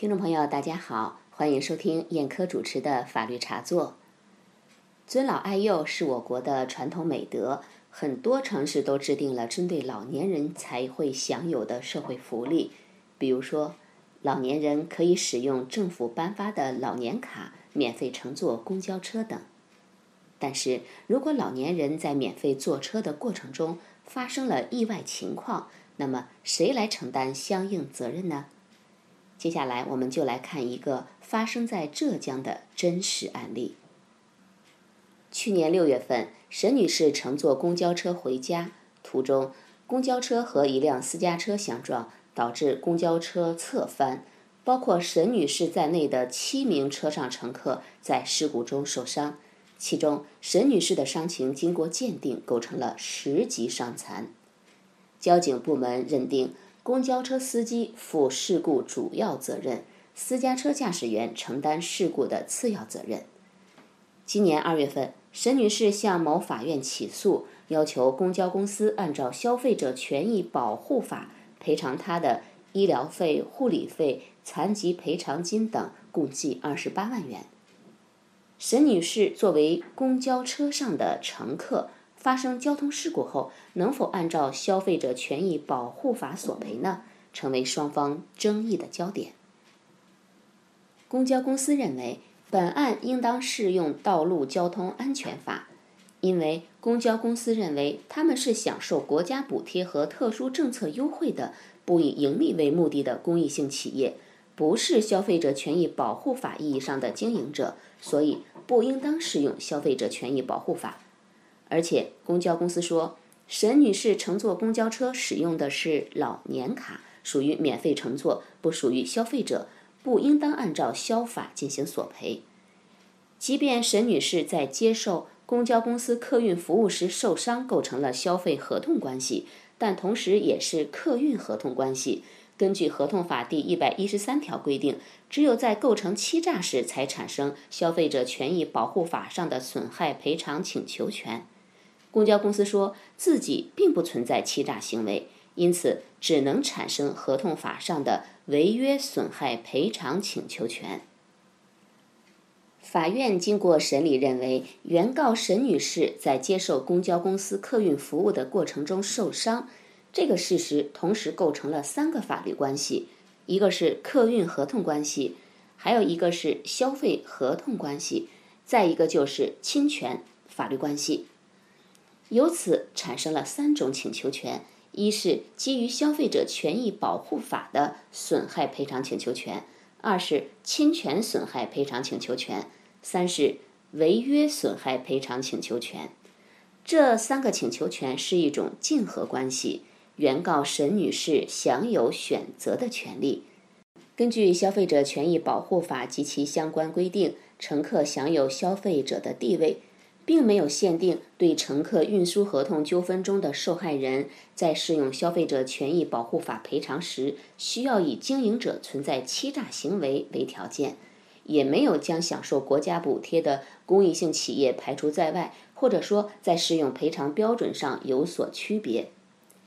听众朋友，大家好，欢迎收听燕科主持的法律茶座。尊老爱幼是我国的传统美德，很多城市都制定了针对老年人才会享有的社会福利，比如说，老年人可以使用政府颁发的老年卡，免费乘坐公交车等。但是如果老年人在免费坐车的过程中发生了意外情况，那么谁来承担相应责任呢？接下来，我们就来看一个发生在浙江的真实案例。去年六月份，沈女士乘坐公交车回家，途中公交车和一辆私家车相撞，导致公交车侧翻，包括沈女士在内的七名车上乘客在事故中受伤，其中沈女士的伤情经过鉴定构成了十级伤残。交警部门认定。公交车司机负事故主要责任，私家车驾驶员承担事故的次要责任。今年二月份，沈女士向某法院起诉，要求公交公司按照《消费者权益保护法》赔偿她的医疗费、护理费、残疾赔偿金等共计二十八万元。沈女士作为公交车上的乘客。发生交通事故后，能否按照《消费者权益保护法》索赔呢？成为双方争议的焦点。公交公司认为，本案应当适用《道路交通安全法》，因为公交公司认为他们是享受国家补贴和特殊政策优惠的不以盈利为目的的公益性企业，不是《消费者权益保护法》意义上的经营者，所以不应当适用《消费者权益保护法》。而且，公交公司说，沈女士乘坐公交车使用的是老年卡，属于免费乘坐，不属于消费者，不应当按照消法进行索赔。即便沈女士在接受公交公司客运服务时受伤，构成了消费合同关系，但同时也是客运合同关系。根据合同法第一百一十三条规定，只有在构成欺诈时，才产生消费者权益保护法上的损害赔偿请求权。公交公司说自己并不存在欺诈行为，因此只能产生合同法上的违约损害赔偿请求权。法院经过审理认为，原告沈女士在接受公交公司客运服务的过程中受伤，这个事实同时构成了三个法律关系：一个是客运合同关系，还有一个是消费合同关系，再一个就是侵权法律关系。由此产生了三种请求权：一是基于《消费者权益保护法》的损害赔偿请求权；二是侵权损害赔偿请求权；三是违约损害赔偿请求权。这三个请求权是一种竞合关系，原告沈女士享有选择的权利。根据《消费者权益保护法》及其相关规定，乘客享有消费者的地位。并没有限定对乘客运输合同纠纷中的受害人在适用消费者权益保护法赔偿时，需要以经营者存在欺诈行为为条件，也没有将享受国家补贴的公益性企业排除在外，或者说在适用赔偿标准上有所区别。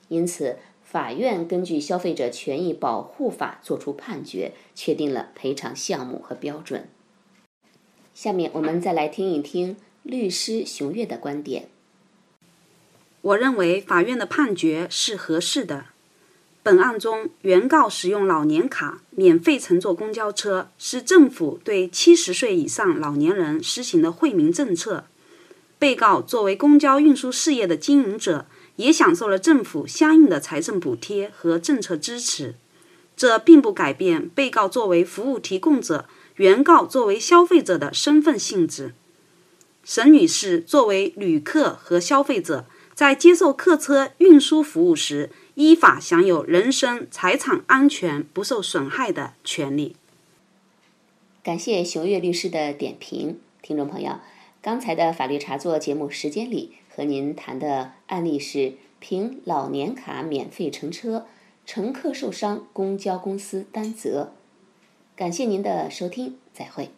因此，法院根据消费者权益保护法作出判决，确定了赔偿项目和标准。下面我们再来听一听。律师熊月的观点：我认为法院的判决是合适的。本案中，原告使用老年卡免费乘坐公交车，是政府对七十岁以上老年人实行的惠民政策。被告作为公交运输事业的经营者，也享受了政府相应的财政补贴和政策支持。这并不改变被告作为服务提供者、原告作为消费者的身份性质。沈女士作为旅客和消费者，在接受客车运输服务时，依法享有人身、财产安全不受损害的权利。感谢熊月律师的点评，听众朋友，刚才的法律茶座节目时间里和您谈的案例是凭老年卡免费乘车，乘客受伤，公交公司担责。感谢您的收听，再会。